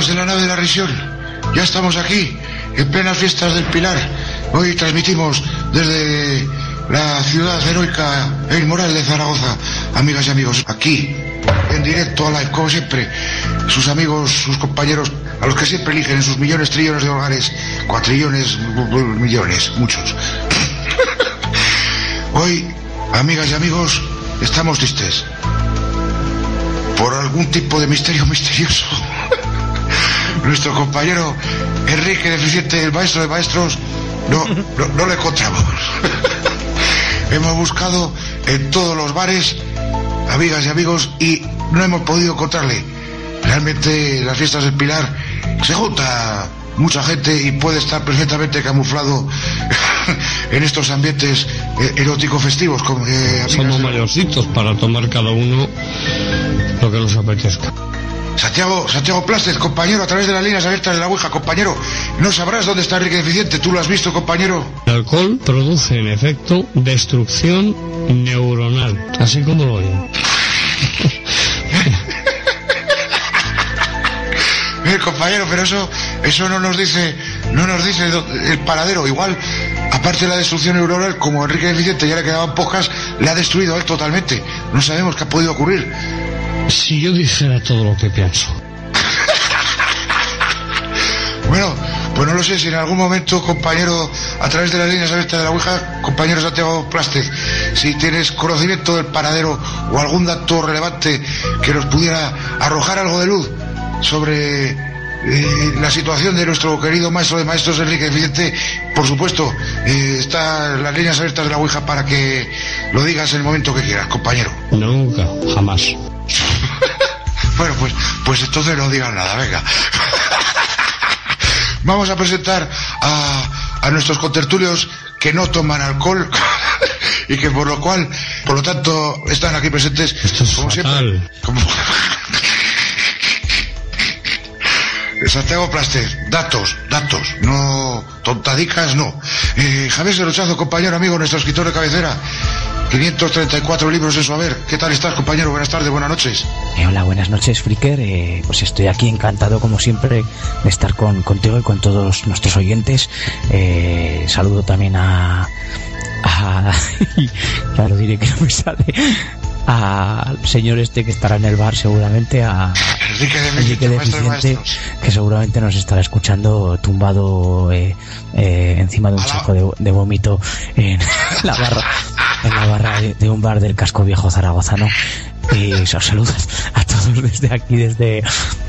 Amigos de la nave de la risión, ya estamos aquí, en plenas fiestas del Pilar. Hoy transmitimos desde la ciudad heroica e inmoral de Zaragoza. Amigas y amigos, aquí, en directo a live, como siempre, sus amigos, sus compañeros, a los que siempre eligen en sus millones, trillones de hogares, cuatrillones, millones, muchos. Hoy, amigas y amigos, estamos tristes. Por algún tipo de misterio misterioso. Nuestro compañero Enrique Deficiente, el maestro de maestros, no, no, no lo encontramos. hemos buscado en todos los bares, amigas y amigos, y no hemos podido encontrarle. Realmente las fiestas del Pilar se junta mucha gente y puede estar perfectamente camuflado en estos ambientes eh, erótico festivos. Como, eh, Somos mayorcitos para tomar cada uno lo que nos apetezca. Santiago, Santiago Plástez, compañero, a través de las líneas abiertas de la Ouija, compañero, no sabrás dónde está Enrique Deficiente, tú lo has visto, compañero. El alcohol produce en efecto destrucción neuronal, así como lo oyen. Eh, compañero, pero eso, eso no nos dice, no nos dice el paradero. Igual, aparte de la destrucción neuronal, como Enrique Deficiente ya le quedaban pocas, le ha destruido a él totalmente. No sabemos qué ha podido ocurrir. Si yo dijera todo lo que pienso, Bueno, pues no lo sé si en algún momento, compañero, a través de las líneas abiertas de la Ouija, compañero Santiago Plástez, si tienes conocimiento del paradero o algún dato relevante que nos pudiera arrojar algo de luz sobre eh, la situación de nuestro querido maestro de maestros Enrique Deficiente, por supuesto, eh, están las líneas abiertas de la Ouija para que lo digas en el momento que quieras, compañero. nunca, jamás. Bueno, pues, pues entonces no digan nada, venga. Vamos a presentar a, a nuestros contertulios que no toman alcohol y que por lo cual, por lo tanto, están aquí presentes Esto es como siempre. Como... Santiago Plástez, datos, datos, no tontadicas, no. Eh, Javier Serochazo, compañero, amigo, nuestro escritor de cabecera, 534 libros en su haber. ¿Qué tal estás, compañero? Buenas tardes, buenas noches. Eh, hola, buenas noches, Fricker. Eh, pues estoy aquí encantado, como siempre, de estar con, contigo y con todos nuestros oyentes. Eh, saludo también a. a claro, diré que no me sale. Al señor este que estará en el bar, seguramente. A De de Deficiente, maestros. que seguramente nos estará escuchando tumbado eh, eh, encima de un saco de, de vómito en la barra, en la barra de, de un bar del casco viejo zaragozano. Y os saludos a todos desde aquí, desde,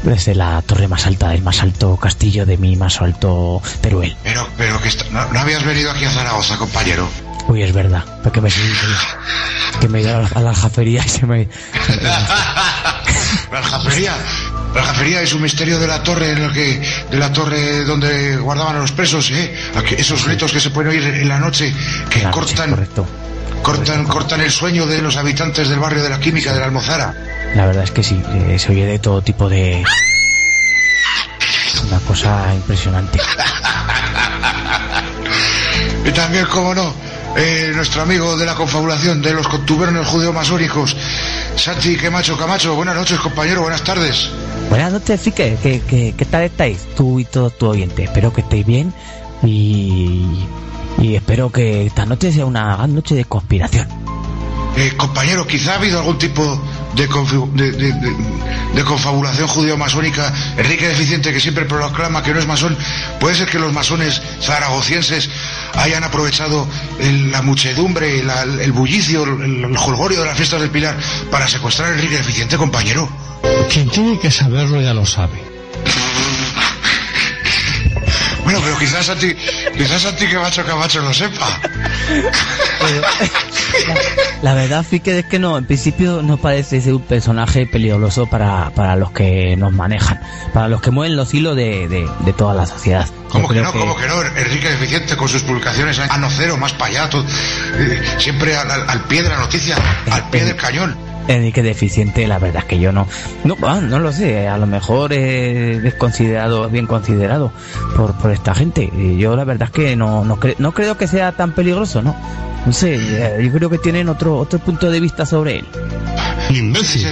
desde la torre más alta del más alto castillo de mi más alto Teruel. Pero, pero que está- no, no habías venido aquí a Zaragoza, compañero. Uy, es verdad, porque me que me he ido a la, a la aljafería y se me... La aljafería. La aljafería es un misterio de la torre en el que, de la torre donde guardaban a los presos, ¿eh? Esos gritos que se pueden oír en la noche, que cortan, correcto. cortan, cortan el sueño de los habitantes del barrio de la química de la Almozara. La verdad es que sí, eh, se oye de todo tipo de... Una cosa impresionante. Y también, como no, eh, nuestro amigo de la confabulación de los contubernios judeo-masónicos, Santi Camacho Camacho. Buenas noches, compañero, buenas tardes. Buenas noches, Fique. ¿Qué, qué, qué tal estáis? Tú y todo tu oyente. Espero que estéis bien y, y espero que esta noche sea una gran noche de conspiración. Eh, compañero, quizá ha habido algún tipo de, confi- de, de- de- de confabulación judeo-masónica. Enrique Deficiente, que siempre proclama que no es masón. Puede ser que los masones zaragocienses hayan aprovechado el- la muchedumbre, el bullicio, el, el jolgorio de las fiestas del Pilar para secuestrar a Enrique Deficiente, compañero. Quien tiene que saberlo ya lo sabe. Bueno, pero quizás Santi, quizás Santi Camacho Camacho lo sepa. La verdad, Fique, es que no, en principio no parece ser un personaje peligroso para, para los que nos manejan, para los que mueven los hilos de, de, de toda la sociedad. ¿Cómo Yo que no? ¿Cómo que no? Enrique Deficiente con sus publicaciones a no cero, más para allá, todo, eh, siempre al, al- al pie de la noticia, al pie del cañón. Enrique deficiente, la verdad es que yo no, no, ah, no lo sé, a lo mejor es desconsiderado, bien considerado por, por esta gente. Y Yo la verdad es que no, no, cre- no creo que sea tan peligroso, ¿no? No sé, eh, yo creo que tienen otro, otro punto de vista sobre él. Imbécil.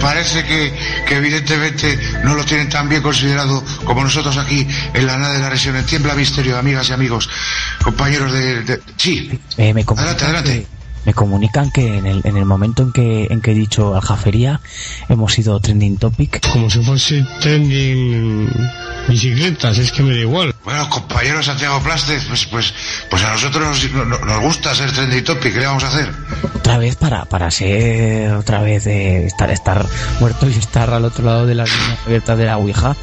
parece que, que evidentemente no lo tienen tan bien considerado como nosotros aquí en la nada de la región. En Tiembla Misterio, amigas y amigos, compañeros de... de- Sí, Eh, me adelante, adelante. que- me comunican que en el, en el momento en que, en que he dicho aljafería hemos sido trending topic. Como si fuese trending bicicletas, es que me da igual. Bueno, compañero Santiago Plastes, pues, pues, pues a nosotros nos, gusta ser trending topic, ¿qué le vamos a hacer? Otra vez para, para ser otra vez eh, estar, estar muerto y estar al otro lado de las líneas abiertas de la Ouija.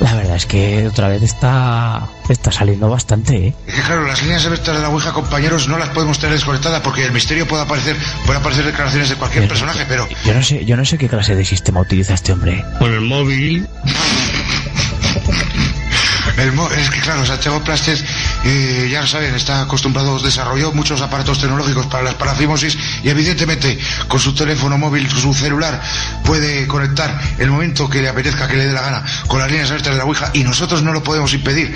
La verdad es que otra vez está, está saliendo bastante, ¿eh? Es que claro, las líneas abiertas de la Ouija, compañeros, no las podemos tener desconectadas porque el misterio puede aparecer, puede aparecer declaraciones de cualquier personaje, pero Yo no sé, yo no sé qué clase de sistema utiliza este hombre. Con el móvil, el es que claro, Santiago Plastes, eh, ya lo saben, está acostumbrado, desarrolló muchos aparatos tecnológicos para las parafimosis y evidentemente con su teléfono móvil, su celular, puede conectar el momento que le apetezca, que le dé la gana, con las líneas abiertas de la Ouija y nosotros no lo podemos impedir.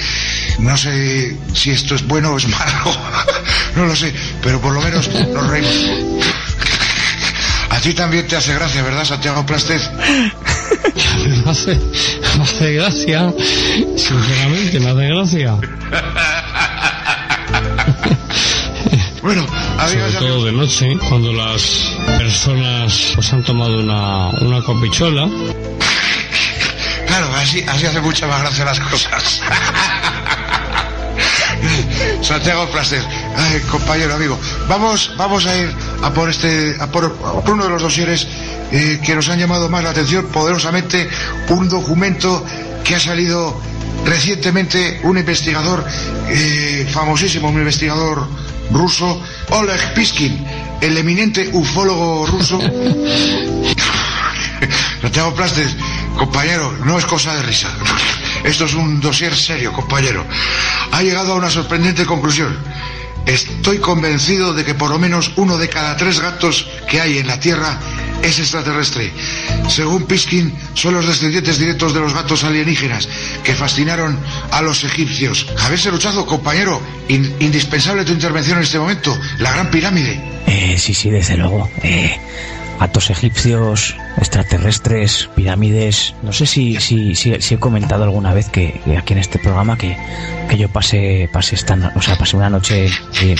No sé si esto es bueno o es malo, no lo sé, pero por lo menos nos reímos. A ti también te hace gracia, ¿verdad, Santiago Plastes? me hace, me hace gracia, sinceramente me hace gracia. Bueno, amigas y Sobre todo amigos, de noche, cuando las personas pues, han tomado una, una copichola. Claro, así, así hace mucha más gracia las cosas. Santiago Plaster, ay, compañero amigo, vamos, vamos a ir a por este, a por, a por uno de los dosieres eh, que nos han llamado más la atención poderosamente, un documento que ha salido recientemente un investigador eh, famosísimo, un investigador ruso, Oleg Piskin, el eminente ufólogo ruso. Santiago Plastes, compañero, no es cosa de risa. Esto es un dossier serio, compañero. Ha llegado a una sorprendente conclusión. Estoy convencido de que por lo menos uno de cada tres gatos que hay en la Tierra es extraterrestre. Según Piskin, son los descendientes directos de los gatos alienígenas que fascinaron a los egipcios. Haberse luchado, compañero, in- indispensable tu intervención en este momento. La Gran Pirámide. Eh, sí, sí, desde luego. Eh, gatos egipcios, extraterrestres, pirámides. No sé si, si, si, si he comentado alguna vez que, que aquí en este programa que, que yo pasé, pasé esta, no- o sea, pasé una noche en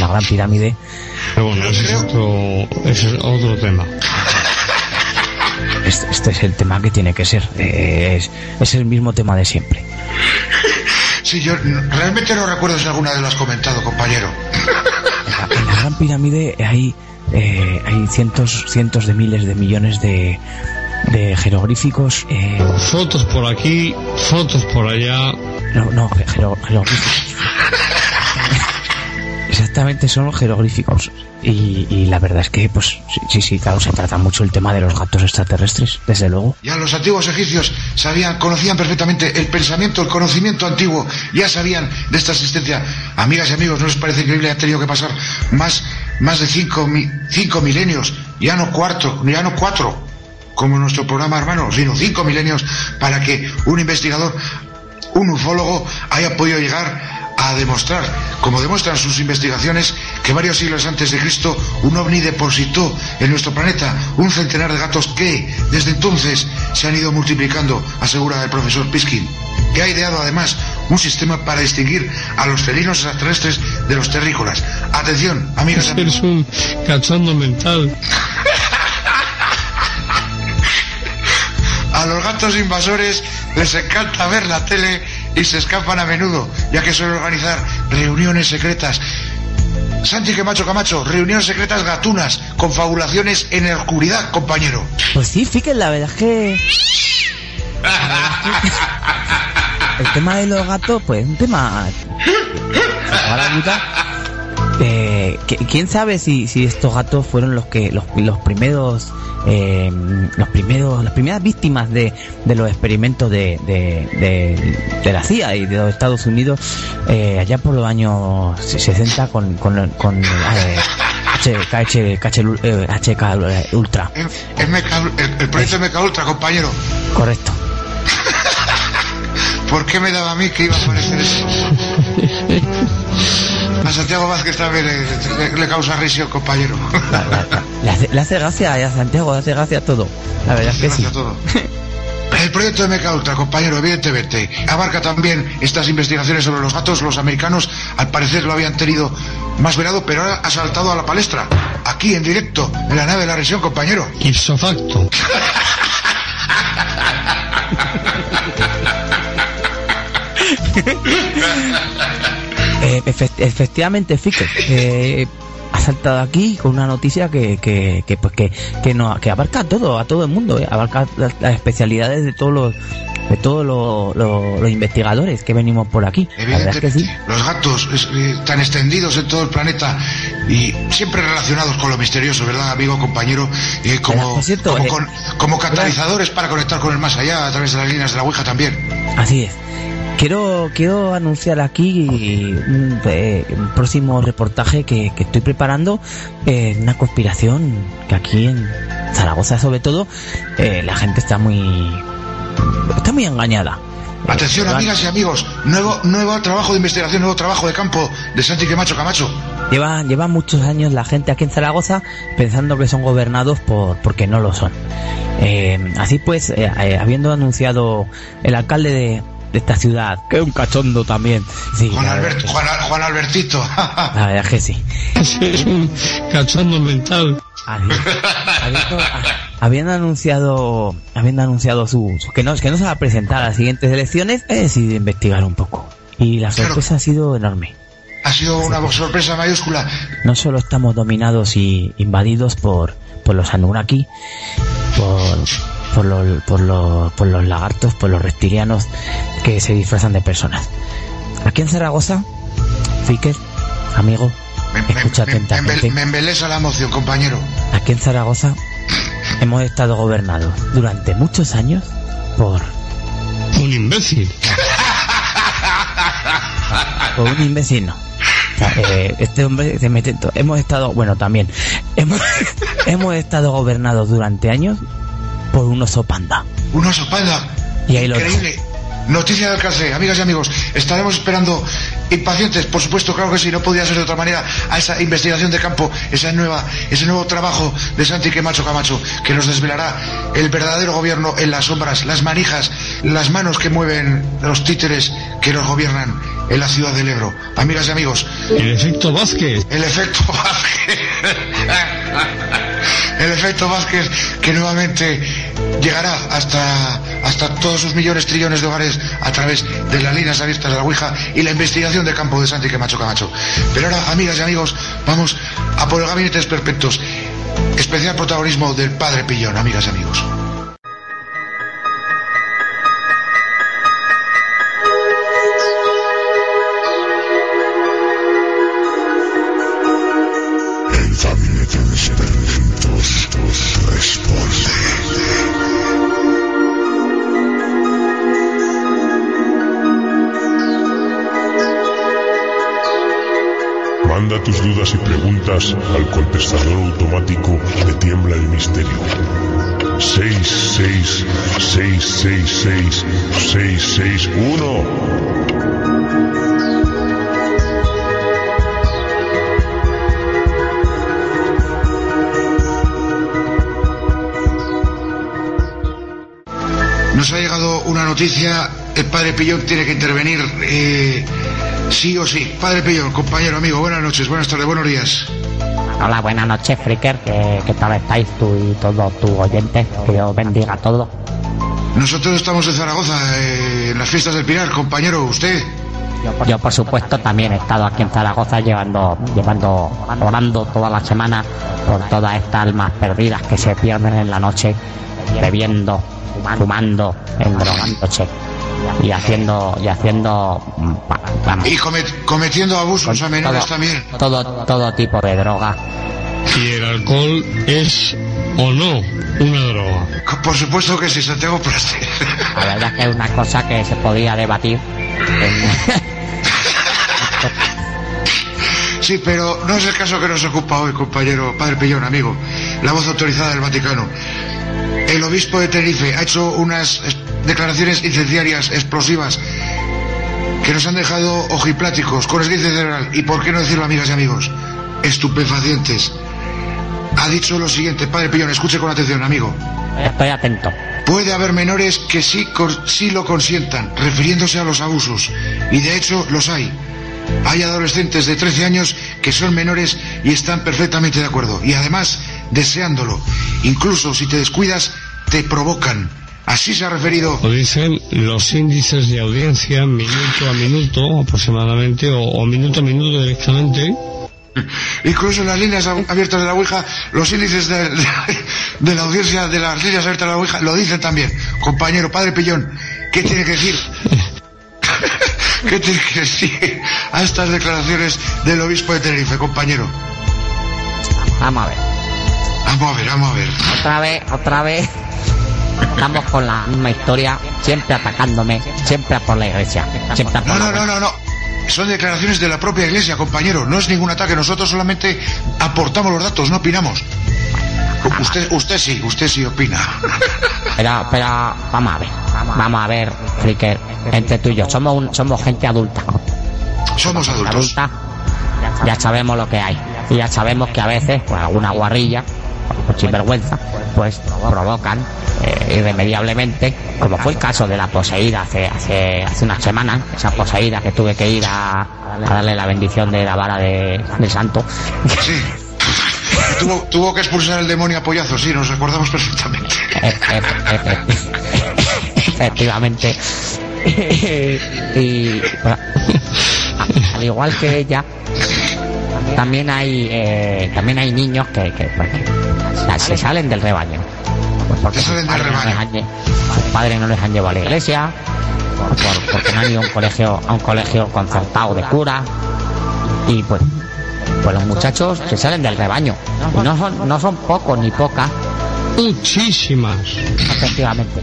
la Gran Pirámide. Pero bueno, ese es otro, ese es otro tema. Este, este es el tema que tiene que ser. Eh, es, es el mismo tema de siempre. Sí, yo realmente no recuerdo si alguna vez lo has comentado, compañero. En la, en la Gran Pirámide hay, eh, hay cientos, cientos de miles de millones de, de jeroglíficos. eh, Fotos por aquí, fotos por allá. no, no, jero- jeroglíficos. Exactamente, son jeroglíficos. Y, la verdad es que, pues, sí, sí, claro, se trata mucho el tema de los gatos extraterrestres, desde luego. Ya los antiguos egipcios sabían, conocían perfectamente el pensamiento, el conocimiento antiguo, ya sabían de esta existencia. Amigas y amigos, ¿no les parece increíble? Han tenido que pasar más, más de cinco, mi- cinco milenios, ya no cuatro, ya no cuatro, como nuestro programa hermano, sino cinco milenios para que un investigador, un ufólogo, haya podido llegar a demostrar, como demuestran sus investigaciones, que varios siglos antes de Cristo un ovni depositó en nuestro planeta un centenar de gatos que, desde entonces, se han ido multiplicando, asegura el profesor Piskin, que ha ideado además un sistema para distinguir a los felinos extraterrestres de los terrícolas. Atención, amigas. Eres un cachondo mental. A los gatos invasores les encanta ver la tele y se escapan a menudo, ya que suelen organizar reuniones secretas. Santi Camacho Camacho, reuniones secretas gatunas, confabulaciones en la oscuridad, compañero. Pues sí, fíjate, la verdad es que... El tema de los gatos, pues un tema... A la puta. Eh, ¿Quién sabe si, si estos gatos fueron los que los, los primeros eh, los primeros las primeras víctimas de, de los experimentos de, de, de- de la CIA y de los Estados Unidos eh, allá por los años 60 con con, con eh, HK, HK, eh, HK Ultra MK el, el proyecto MK Ultra, compañero. correcto ¿Por qué me daba a mí que iba a aparecer eso? A Santiago Vázquez también le, le- le causa risión, compañero. La- la- la- le, hace, le hace gracia a Santiago, le hace gracia a todo. La verdad es que sí. todo. El proyecto de MK Ultra, compañero, evidentemente, abarca también estas investigaciones sobre los gatos. Los americanos, al parecer, lo habían tenido más velado, pero ahora ha saltado a la palestra. Aquí, en directo, en la nave de la región, compañero. Ipso facto. Eh, efe- efectivamente, Fique, eh, ha saltado aquí con una noticia que, que, que, pues que, que, no, que abarca a todo, a todo el mundo, eh, abarca las, las especialidades de todos los de todos los, los- los investigadores que venimos por aquí. La verdad es que sí. los gatos es- eh, extendidos en todo el planeta y siempre relacionados con lo misterioso, ¿verdad, amigo, compañero? Eh, como, cierto, como, eh, con- como catalizadores para conectar con el más allá a través de las líneas de la Ouija también. Así es. Quiero, quiero anunciar aquí un, eh, un próximo reportaje que, que estoy preparando, eh, una conspiración que aquí en Zaragoza sobre todo eh, la gente está muy está muy engañada. Atención, amigas y amigos, nuevo, nuevo trabajo de investigación, nuevo trabajo de campo de Santi Camacho Camacho. Lleva, lleva muchos años la gente aquí en Zaragoza pensando que son gobernados por porque no lo son. Eh, así pues, eh, habiendo anunciado el alcalde de, de esta ciudad, que es un cachondo también. Sí, Juan, Albert- que- Juan, Al- Juan Albertito. la verdad que sí. Es un cachondo mental. Así es. Habiendo, a- habiendo anunciado, habiendo anunciado su, que no, que no se va a presentar a las siguientes elecciones, he decidido investigar un poco. Y la Claro. sorpresa ha sido enorme. ha sido una sorpresa mayúscula. No solo estamos dominados y invadidos por, por los Anunnaki, por, por, los, por, los, por los lagartos, por los reptilianos que se disfrazan de personas. Aquí en Zaragoza, Fiker, amigo, Me, escucha me- me atentamente. me embelesa la emoción, compañero. Aquí en Zaragoza hemos estado gobernados durante muchos años por, Un imbécil. por un imbécil. no. O sea, eh, este hombre se mete Hemos estado, bueno, también, hemos, hemos estado gobernados durante años por un oso panda. Un oso panda. Y ahí lo Increíble. Noticia de alcance, amigas y amigos. Estaremos esperando impacientes, por supuesto, claro que sí, no podía ser de otra manera, a esa investigación de campo, esa nueva, ese nuevo trabajo de Santi Camacho Camacho, que nos desvelará el verdadero gobierno en las sombras, las manijas, las manos que mueven los títeres que nos gobiernan en la ciudad del Ebro. Amigas y amigos, El efecto Vázquez. el efecto Vázquez. El efecto Vázquez que nuevamente llegará hasta, hasta todos sus millones, trillones de hogares a través de las líneas abiertas de la Ouija y la investigación de campo de Santi Camacho Camacho. Pero ahora, amigas y amigos, vamos a por el Gabinetes Perpetuos. Especial protagonismo del Padre Pillón, amigas y amigos. Dudas y preguntas al contestador automático de Tiembla el Misterio. 666666661 Nos ha llegado una noticia, el Padre Pillón tiene que intervenir eh, sí o sí. Padre Pillón, compañero, amigo, buenas noches, buenas tardes, buenos días. Hola, buenas noches, Fricker. ¿Qué, qué tal estáis tú y todos tus oyentes? Que Dios bendiga a todos. Nosotros estamos en Zaragoza, eh, en las fiestas del Pilar, compañero, usted. Yo, por supuesto, también he estado aquí en Zaragoza llevando, llevando, orando toda la semana por todas estas almas perdidas que se pierden en la noche, bebiendo, fumando, endrogándose y haciendo, y haciendo, mm, vamos, Y comet- cometiendo abusos a menores todo, también. todo, todo tipo de droga. Si el alcohol es o no una droga. Por supuesto que sí, Santiago Plaster. La verdad es que es una cosa que se podía debatir. en- Sí, pero no es el caso que nos ocupa hoy, compañero Padre Pillón, amigo. La voz autorizada del Vaticano. El obispo de Tenerife ha hecho unas declaraciones incendiarias, explosivas, que nos han dejado ojipláticos, con esguince cerebral, y por qué no decirlo, amigas y amigos, estupefacientes. ha dicho lo siguiente, padre Pillón, escuche con atención, amigo. Estoy atento. Puede haber menores que sí, sí lo consientan, refiriéndose a los abusos. Y de hecho los hay. Hay adolescentes de 13 años que son menores y están perfectamente de acuerdo. Y además, deseándolo. Incluso si te descuidas, te provocan. Así se ha referido. Lo dicen los índices de audiencia minuto a minuto aproximadamente o, o minuto a minuto directamente. Incluso en las líneas ab- abiertas de la Ouija, los índices de, de- de la audiencia de las líneas abiertas de la Ouija lo dicen también. Compañero, padre Pillón, ¿qué tiene que decir? ¿Qué tiene que decir a estas declaraciones del obispo de Tenerife, compañero? Vamos a ver. Vamos a ver, vamos a ver. Otra vez, otra vez. Estamos con la misma historia, siempre atacándome, siempre a por la iglesia, siempre a por No, la no, no, no, no. Son declaraciones de la propia iglesia, compañero. No es ningún ataque. Nosotros solamente aportamos los datos, no opinamos. Usted, usted sí, usted sí opina. Pero, pero, vamos a ver, vamos a ver, Fricker, entre tú y yo, somos, un- somos gente adulta. Somos adultos. Adulta, ya sabemos lo que hay. Y ya sabemos que a veces, pues alguna guarrilla, sinvergüenza, pues provocan eh, irremediablemente, como fue el caso de la poseída hace, hace, hace una semana, esa poseída que tuve que ir a, a darle la bendición de la vara de, del santo. Sí. Tuvo, tuvo que expulsar el demonio a pollazos, sí, nos recordamos perfectamente. E- e- e- Efectivamente. y al igual que ella, también hay eh, también hay niños que, que, pues, que se salen del rebaño. Pues porque Se salen sus del padres no rebaño. les han lle- sus padres no les han llevado a la iglesia, por- por- porque no han ido a un colegio, a un colegio concertado de cura. Y pues, pues los muchachos se salen del rebaño. Y no son, no son pocos ni pocas Muchísimas. efectivamente.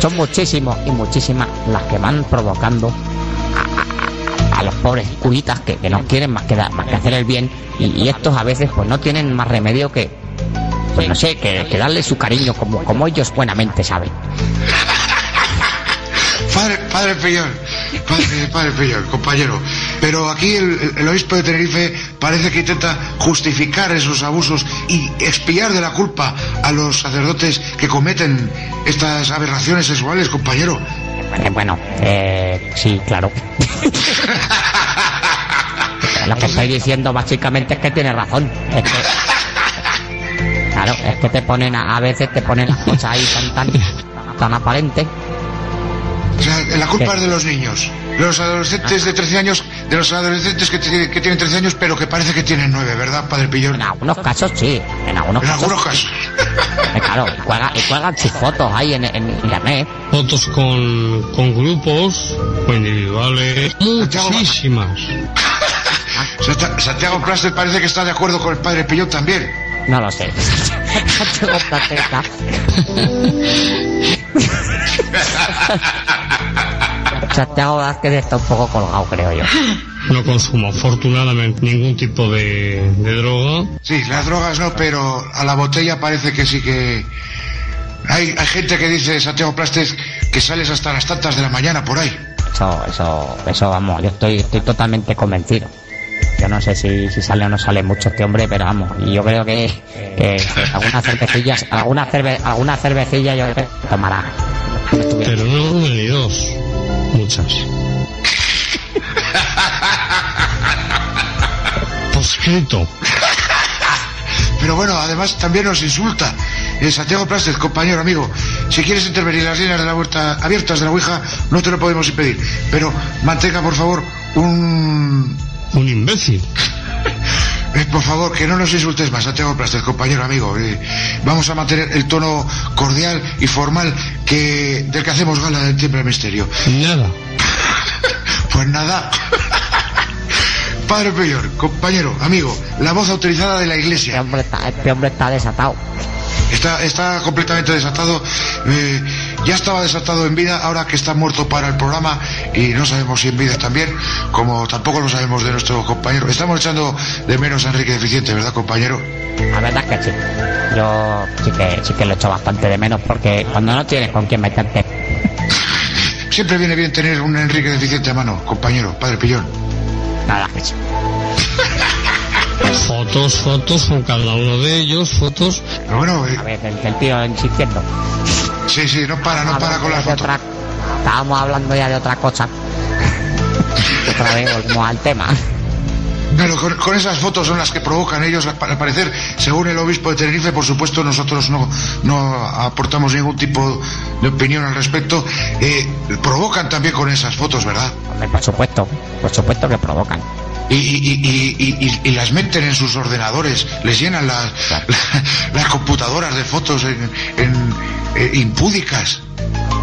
Son muchísimos y muchísimas las que van provocando a, los pobres curitas que, que no quieren más que, dar- más que hacer el bien y, estos a veces pues no tienen más remedio que, pues no sé, que, darle su cariño como, como ellos buenamente saben. Padre, padre padre, padre compañero. Pero aquí el- el obispo de Tenerife parece que intenta justificar esos abusos y expiar de la culpa a los sacerdotes que cometen estas aberraciones sexuales, compañero. Eh, bueno, eh, sí, claro. Lo que estoy diciendo básicamente es que tiene razón. Es que, claro, es que te ponen, a, a veces te ponen las cosas ahí tan, tan, tan aparentes. O sea, la culpa ¿Qué? es de los niños. De los adolescentes de 13 años, de los adolescentes que, que tienen 13 años, pero que parece que tienen 9, ¿verdad, padre Pillón? En algunos casos sí, en algunos En casos. algunos casos. Eh, claro, y cuelgan, y cuelgan sus fotos ahí en, en internet. Fotos con, con grupos o individuales. Muchísimas. Santiago Plaster parece que está de acuerdo con el padre Pillón también. No lo sé. Tengo plateta. Santiago Vázquez está un poco colgado, creo yo. No consumo afortunadamente ningún tipo de, de droga. Sí, las drogas no, pero a la botella parece que sí que... Hay, hay gente que dice, Santiago Plastes, que sales hasta las tantas de la mañana por ahí. Eso, eso, eso, vamos, yo estoy, estoy totalmente convencido. Yo no sé si, si sale o no sale mucho este hombre, pero vamos, y yo creo que, que, algunas cervecillas, alguna cerve, alguna cervecilla yo creo que tomará. Pero no una ni dos. Muchas. Pero bueno, además también nos insulta. Eh, Santiago Plastes, compañero, amigo, si quieres intervenir en las líneas de la vuelta abiertas de la Ouija, no te lo podemos impedir. Pero mantenga, por favor, un... Un imbécil. eh, por favor, que no nos insultes más, Santiago Plastes, compañero, amigo. Eh, vamos a mantener el tono cordial y formal que del que hacemos gala del Tiempo del Misterio. Nada. Pues nada. Padre Peyor, compañero, amigo, la voz autorizada de la Este iglesia. hombre está, este hombre está desatado. Está, está completamente desatado. eh, ya estaba desatado en vida, ahora que está muerto para el programa y no sabemos si en vida también, como tampoco lo sabemos de nuestro compañero. Estamos echando de menos a Enrique Deficiente, ¿verdad, compañero? La verdad es que sí. Yo sí que, sí que lo echo bastante de menos porque cuando no tienes con quién meterte, Siempre viene bien tener un Enrique Deficiente a mano, compañero, padre Pillón. Nada que sí. Fotos, fotos con cada uno de ellos, fotos. Pero bueno, eh, A ver, el, el tío insistiendo. sí, sí, no para, no para con las fotos. otra- Estábamos hablando ya de otra cosa. Otra vez volvemos al tema. Claro, con, con esas fotos son las que provocan ellos, al parecer, según el obispo de Tenerife, por supuesto, nosotros no, no aportamos ningún tipo de opinión al respecto, eh, provocan también con esas fotos, ¿verdad? Hombre, por supuesto, por supuesto que provocan. Y, y- y- y- y- y las meten en sus ordenadores, les llenan las, las computadoras de fotos en, en- eh, impúdicas.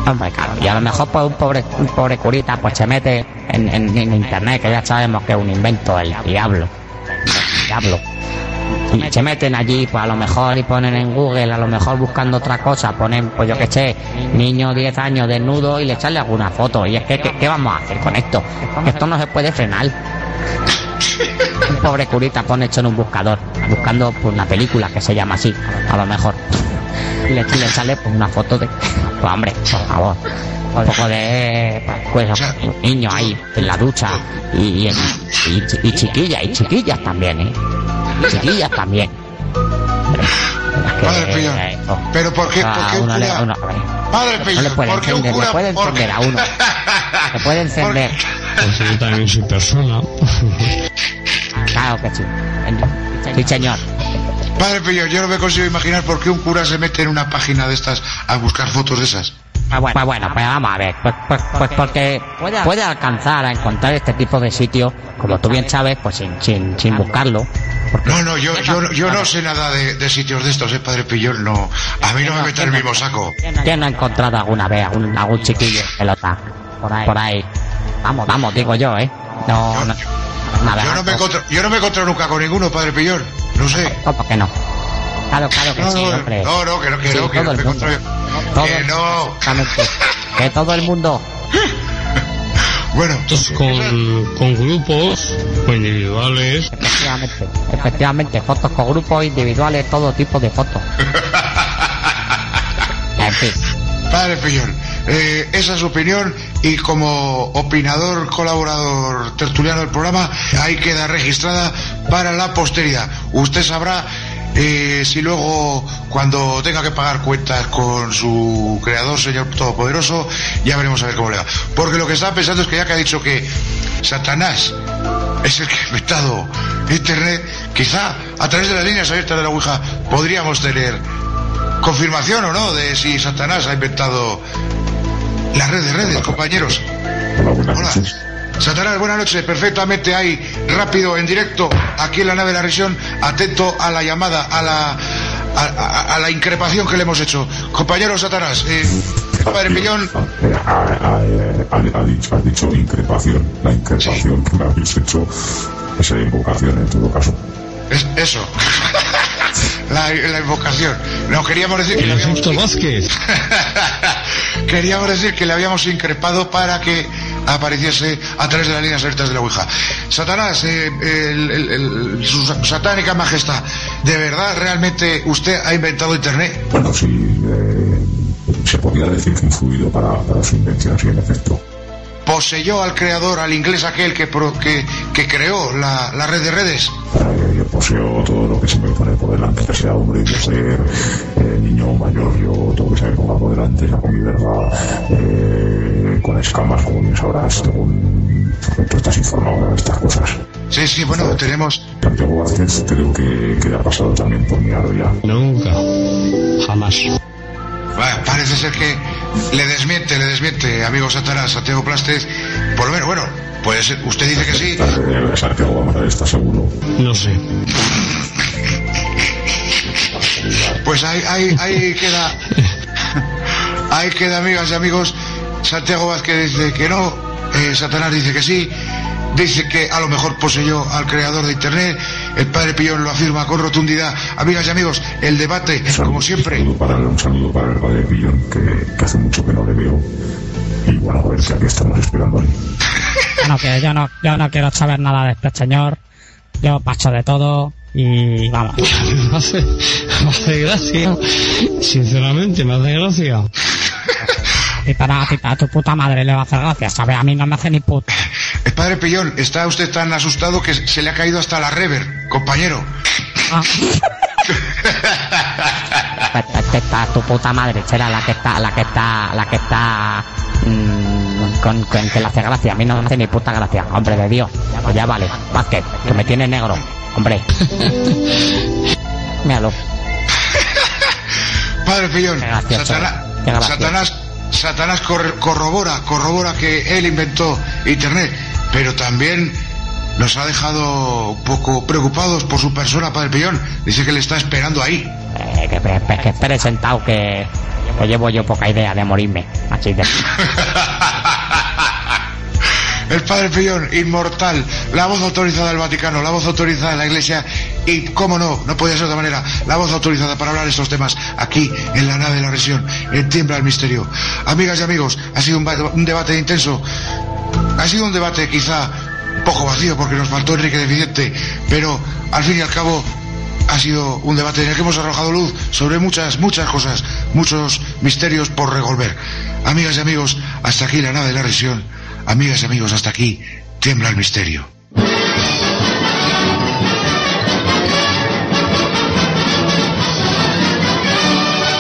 Hombre, claro, y a lo mejor pues un pobre, pobre curita pues se mete en, en- internet, que ya sabemos que es un invento del diablo. Diablo. Y se meten allí, pues a lo mejor y ponen en Google, a lo mejor buscando otra cosa, ponen, pues yo que sé, niño 10 años desnudo y le sale alguna foto. Y es que, ¿qué, qué vamos a hacer con esto? Esto no se puede frenar. Un pobre curita pone hecho en un buscador, buscando pues, una película que se llama así, a lo mejor. Y le, y le sale pues, una foto de... Pues hombre, por favor. Un poco de... Pues, un niño ahí, en la ducha. Y, y, y, y chiquillas, y chiquillas también, ¿eh? Y chiquillas también. Que, Padre Pillón, eh, oh, pero ¿por qué- a por qué un uno le- cura- uno- a ver, Padre no le puede ¿por qué un encender, cura- le puede encender a uno. Le puede encender. Yo también soy persona. Claro que sí. Sí, señor. Padre Pillón, yo no me consigo imaginar por qué un cura se mete en una página de estas a buscar fotos de esas. Pues bueno, pues, bueno, pues vamos a ver. Pues, pues, pues porque puede alcanzar a encontrar este tipo de sitios, como tú bien sabes, pues sin, sin, sin buscarlo. Porque- No, no, yo, yo, no- yo no sé nada de, de sitios de estos, ¿eh, Padre Pillón? No, a mí no me mete en el mismo saco. ¿Quién no ha encontrado alguna vez algún, algún chiquillo pelota? Por ahí. Por ahí. Vamos, vamos, digo yo, ¿eh? No, no. Nada, Yo no me encuentro, yo no me encuentro nunca con ninguno, Padre Pillón. No sé. ¿Cómo que no? Claro, claro que No, sí, hombre. no, no, que no, que Sí, no, que todo no me yo. Todo Que el- no. Exactamente. Que todo el mundo. Bueno, Fotos con, con grupos o individuales. Efectivamente, efectivamente, fotos con grupos individuales, todo tipo de fotos. En fin, Padre Pillón, eh, esa es su opinión y como opinador, colaborador tertuliano del programa, ahí queda registrada para la posteridad. Usted sabrá eh, si luego, cuando tenga que pagar cuentas con su creador, señor Todopoderoso, ya veremos a ver cómo le va. Porque lo que estaba pensando es que ya que ha dicho que Satanás es el que ha inventado Internet, quizá a través de las líneas abiertas de la Ouija podríamos tener confirmación o no de si Satanás ha inventado la red de redes, compañeros. Hola, buenas Hola. noches. Satanás, buenas noches. Perfectamente ahí, rápido, en directo, aquí en la nave de la región, atento a la llamada, a la, a, a- a la increpación que le hemos hecho. Compañero Satanás, eh, el padre Pillón, Eh, ha, ha- eh, ha- dicho, has dicho increpación. La increpación que me habéis hecho es la invocación en todo caso. es, eso. La, la invocación. No, queríamos decir que El le habíamos... Queríamos decir que le habíamos increpado para que apareciese a través de las líneas abiertas de la Ouija. Satanás, eh, el- el- el- su sa- satánica majestad, ¿de verdad realmente usted ha inventado Internet? Bueno, sí, eh, se podría decir que influido para, para su invención, sí, en efecto. ¿Poseyó al creador, al inglés aquel que, pro- que, que creó la, la red de redes? Eh, yo poseo todo lo que se me pone por delante, ya sea hombre, ya sea eh, niño mayor, yo todo lo que se me ponga por delante, saco mi verga, eh, con escamas, como bien sabrás, según tú estás informado de estas cosas. Sí, sí, bueno, tenemos... Santiago Vázquez creo que, que le ha pasado también por mi ya. Nunca. Jamás. Bueno, parece ser que le desmiente, le desmiente, amigo Satanás, Santiago Plastes. Por lo menos, bueno, puede ser, usted dice que sí. Santiago está seguro. No sé. Pues ahí, ahí, ahí queda. Ahí queda, amigas y amigos. Santiago Vázquez dice que no. eh, Satanás dice que sí. Dice que a lo mejor poseyó al creador de Internet. El padre Pillón lo afirma con rotundidad. Amigas y amigos, el debate, como siempre. Un saludo para, un saludo para el padre Pillón, que, que hace mucho que no le veo. Y bueno, a ver si aquí estamos esperándole. Bueno, que yo no, yo no quiero saber nada de este señor. Yo paso de todo y vamos. Me hace, me hace gracia. Sinceramente, me hace gracia. Y para, a ti- a tu puta madre le va a hacer gracia, ¿sabes? A mí no me hace ni puta. El padre Pillón, está usted tan asustado que se le ha caído hasta la rever, compañero. Ah, Esta está tu puta madre, será la que está, la que está, la que está mm, con, con que le hace gracia. A mí no me hace ni puta gracia, hombre de Dios. Pues ya vale, Vázquez, que me tiene negro, hombre. Míralo. Padre gracioso, Satana- gracioso. Satanás, Satanás corrobora, corrobora que él inventó Internet, pero también nos ha dejado un poco preocupados por su persona, Padre Pillón. Dice que le está esperando ahí. Eh, que, que, que espere sentado que, que llevo yo poca idea de morirme. Así de... El Padre Pillón, inmortal, la voz autorizada del Vaticano, la voz autorizada de la Iglesia y, cómo no, no podía ser de otra manera, la voz autorizada para hablar de estos temas aquí en la nave de la región, en Tiembla el Misterio. Amigas y amigos, ha sido un debate intenso, ha sido un debate quizá poco vacío porque nos faltó Enrique Deficiente, pero al fin y al cabo ha sido un debate en el que hemos arrojado luz sobre muchas, muchas cosas, muchos misterios por revolver. Amigas y amigos, hasta aquí la nave de la región. Amigas y amigos, hasta aquí tiembla el misterio.